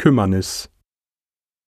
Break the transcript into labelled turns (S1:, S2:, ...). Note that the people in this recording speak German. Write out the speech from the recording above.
S1: Kümmernis